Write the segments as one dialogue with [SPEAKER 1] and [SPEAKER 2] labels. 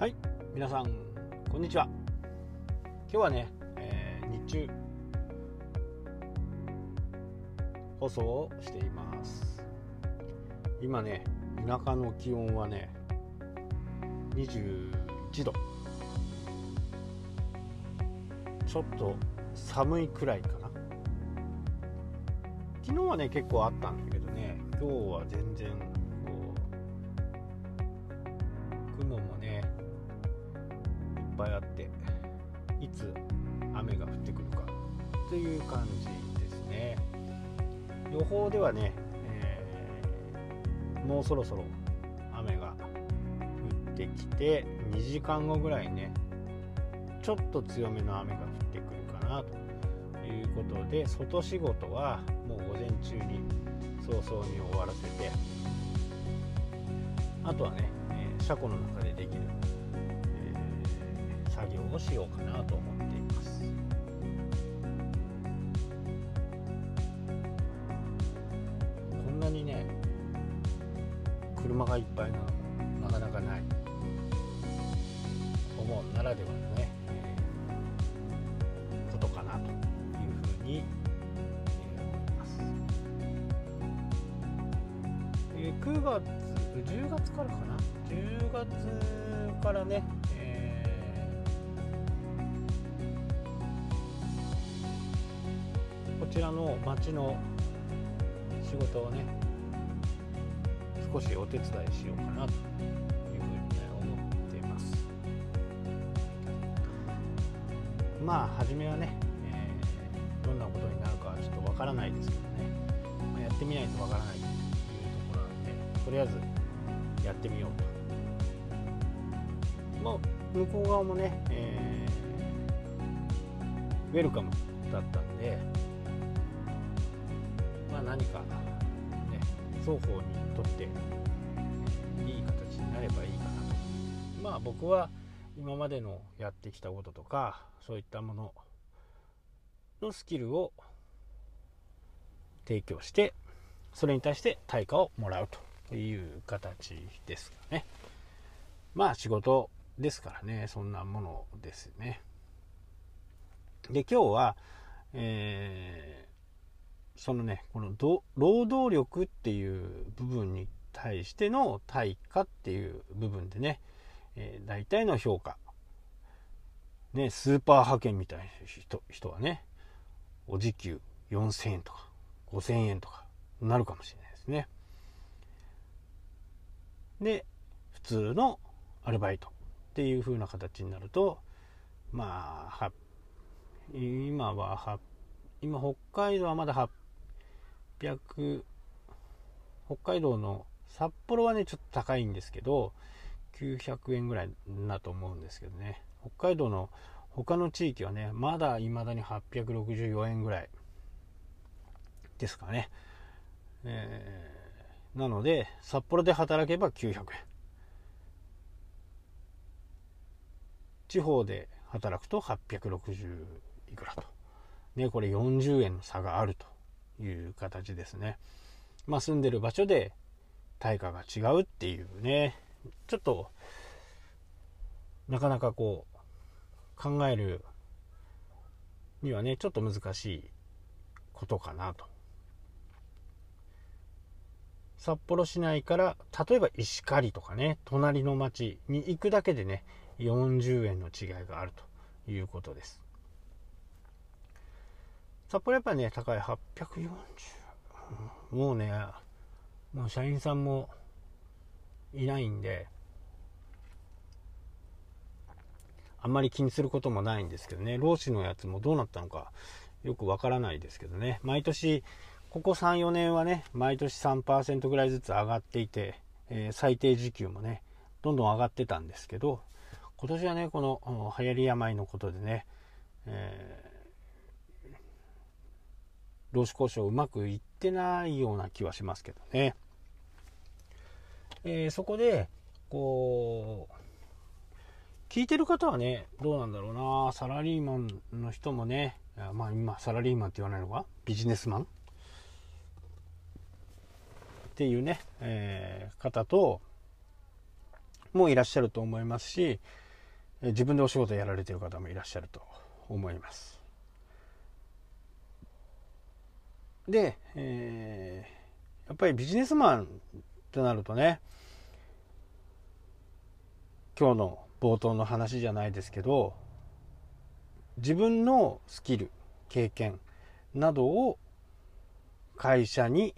[SPEAKER 1] はい皆さんこんにちは。今日はね、えー、日中放送をしています。今ね田舎の気温はね21度。ちょっと寒いくらいかな。昨日はね結構あったんだけどね今日は全然という感じですね。予報ではね、えー、もうそろそろ雨が降ってきて2時間後ぐらいねちょっと強めの雨が降ってくるかなということで外仕事はもう午前中に早々に終わらせてあとはね、え、車庫の中でできる、えー、作業をしようかなと思っています。がいっぱいな。のもなかなかない。思うならではのね、えー、ことかなというふうに9月10月からかな？10月からね、えー、こちらの町の仕事をね少しお手伝いしようかなというふうにね思っていますまあ初めはね、えー、どんなことになるかはちょっとわからないですけどね、まあ、やってみないとわからないというところなんでとりあえずやってみようと。まあ、向こう側もね、えー、ウェルカムだったんで、まあ、何か、ね、双方にとっていい形になればいいかなと。まあ僕は今までのやってきたこととかそういったもののスキルを提供してそれに対して対価をもらうという形ですかね。まあ仕事ですからね、そんなものですね。で、今日は、え、そのね、この労働力っていう部分に対しての対価っていう部分でね、えー、大体の評価。ね、スーパー派遣みたいな人人はね、お時給4000円とか5000円とかなるかもしれないですね。で普通のアルバイトっていう風な形になるとまあ今は今北海道はまだ北海道の札幌はねちょっと高いんですけど900円ぐらいだと思うんですけどね北海道の他の地域はねまだ未だに864円ぐらいですかね、えーなので、札幌で働けば900円。地方で働くと860いくらと。ね、これ40円の差があるという形ですね。まあ住んでる場所で対価が違うっていうね、ちょっと、なかなかこう、考えるにはね、ちょっと難しいことかなと。札幌市内から例えば石狩とかね隣の町に行くだけでね40円の違いがあるということです。札幌やっぱね高い840もうねもう社員さんもいないんであんまり気にすることもないんですけどね。労使のやつもどうなったのかよくわからないですけどね。毎年ここ3、4年はね、毎年3%ぐらいずつ上がっていて、えー、最低時給もね、どんどん上がってたんですけど、今年はね、この流行り病のことでね、えー、労使交渉うまくいってないような気はしますけどね。えー、そこで、こう、聞いてる方はね、どうなんだろうな、サラリーマンの人もね、まあ今、サラリーマンって言わないのか？ビジネスマン？っていうね、えー、方と、もいらっしゃると思いますし自分でお仕事やられてる方もいらっしゃると思います。で、えー、やっぱりビジネスマンとなるとね今日の冒頭の話じゃないですけど自分のスキル経験などを会社に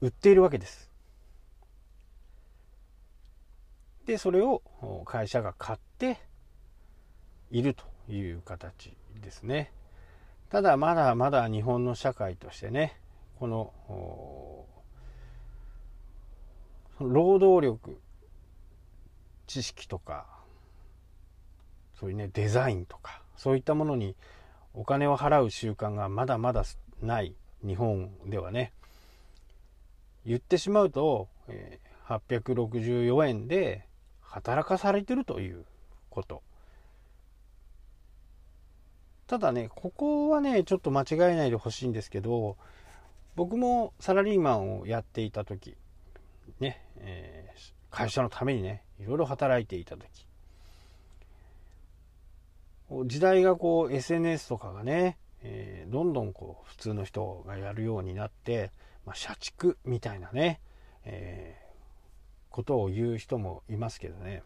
[SPEAKER 1] 売っているわけです。でそれを会社が買っているという形ですね。ただまだまだ日本の社会としてねこの労働力知識とかそういうねデザインとかそういったものにお金を払う習慣がまだまだない日本ではね言ってしまうと、え、864円で働かされてるということ。ただねここはねちょっと間違えないでほしいんですけど僕もサラリーマンをやっていた時ね、えー、会社のためにねいろいろ働いていた時時代がこう SNS とかがね、えー、どんどんこう普通の人がやるようになって、まあ、社畜みたいなね、えー、ことを言う人もいますけどね。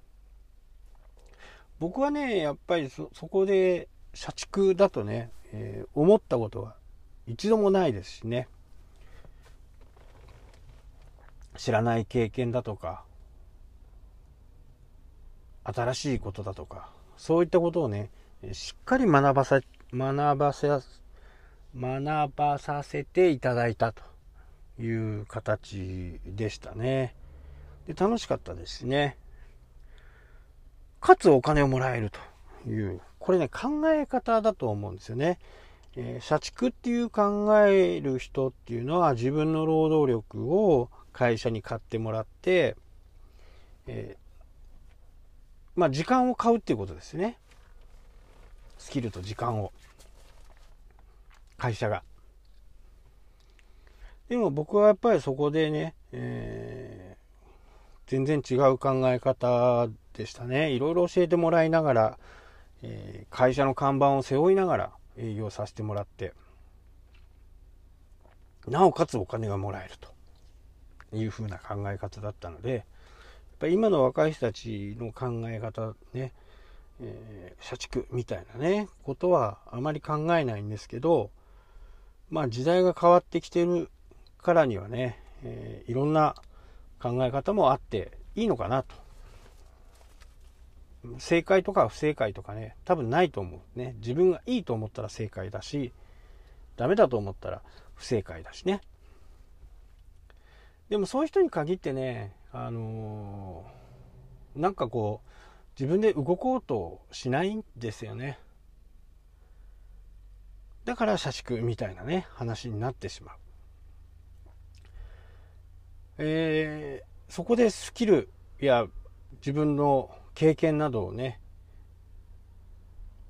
[SPEAKER 1] 僕はねやっぱりそこで社畜だとね、えー、思ったことは一度もないですしね。知らない経験だとか新しいことだとかそういったことをねしっかり学ばさ学ばせ学ばさせていただいたという形でしたね。で楽しかったですね。かつお金をもらえるというこれね考え方だと思うんですよね、えー、社畜っていう考える人っていうのは自分の労働力を会社に買ってもらって、えー、まあ時間を買うっていうことですね。スキルと時間を。会社が。でも僕はやっぱりそこでね、えー、全然違う考え方でしたね。いろいろ教えてもらいながら、えー、会社の看板を背負いながら営業させてもらってなおかつお金がもらえるというふうな考え方だったのでやっぱり今の若い人たちの考え方ねえー、社畜みたいなね、ことはあまり考えないんですけど、まあ時代が変わってきてるからにはね、えー、いろんな考え方もあっていいのかなと。正解とか不正解とかね、多分ないと思う。ね。自分がいいと思ったら正解だし、ダメだと思ったら不正解だしね。でもそういう人に限ってね、あのー、なんかこう、自分で動こうとしないんですよねだから社畜みたいなね話になってしまうえー、そこでスキルや自分の経験などをね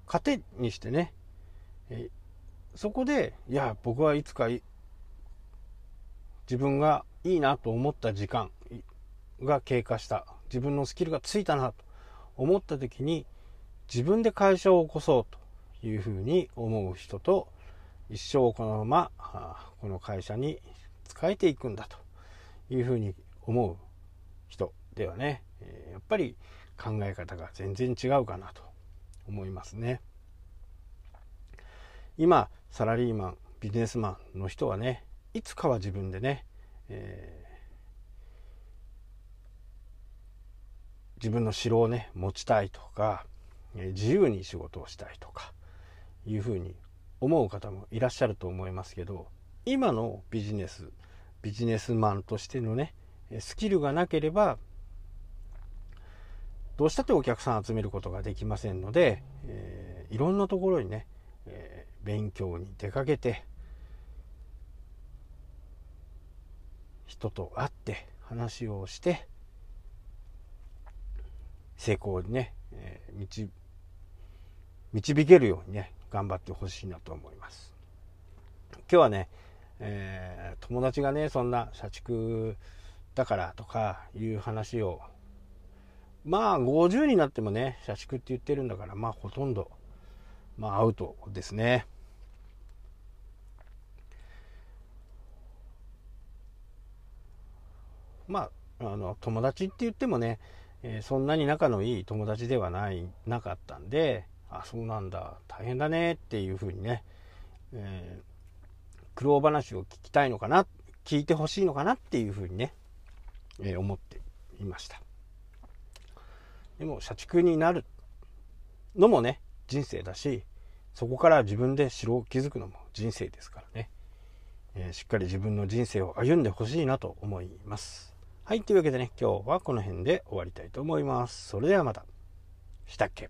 [SPEAKER 1] 糧にしてね、そこでいや僕はいつか自分がいいなと思った時間が経過した。自分のスキルがついたなと思った時に自分で会社を起こそうというふうに思う人と一生このままこの会社に仕えていくんだというふうに思う人ではねやっぱり考え方が全然違うかなと思いますね。今サラリーマンビジネスマンの人はねいつかは自分でね、え自分の城をね持ちたいとか自由に仕事をしたいとかいうふうに思う方もいらっしゃると思いますけど今のビジネスビジネスマンとしてのねスキルがなければどうしたってお客さん集めることができませんので、えー、いろんなところにね、えー、勉強に出かけて人と会って話をして成功にね、えー、導導けるようにね頑張ってほしいなと思います。今日はね、えー、友達がねそんな社畜だからとかいう話をまあ50になってもね社畜って言ってるんだからまあほとんどまあアウトですね。まああの友達って言ってもね、えー、そんなに仲のいい友達ではないなかったんであそうなんだ大変だねっていうふうにね、えー、苦労話を聞きたいのかな聞いてほしいのかなっていうふうにね、えー、思っていました。でも社畜になるのもね人生だしそこから自分で城を築くのも人生ですからね、えー、しっかり自分の人生を歩んでほしいなと思います。はいというわけでね今日はこの辺で終わりたいと思います。それではまた。したっけ？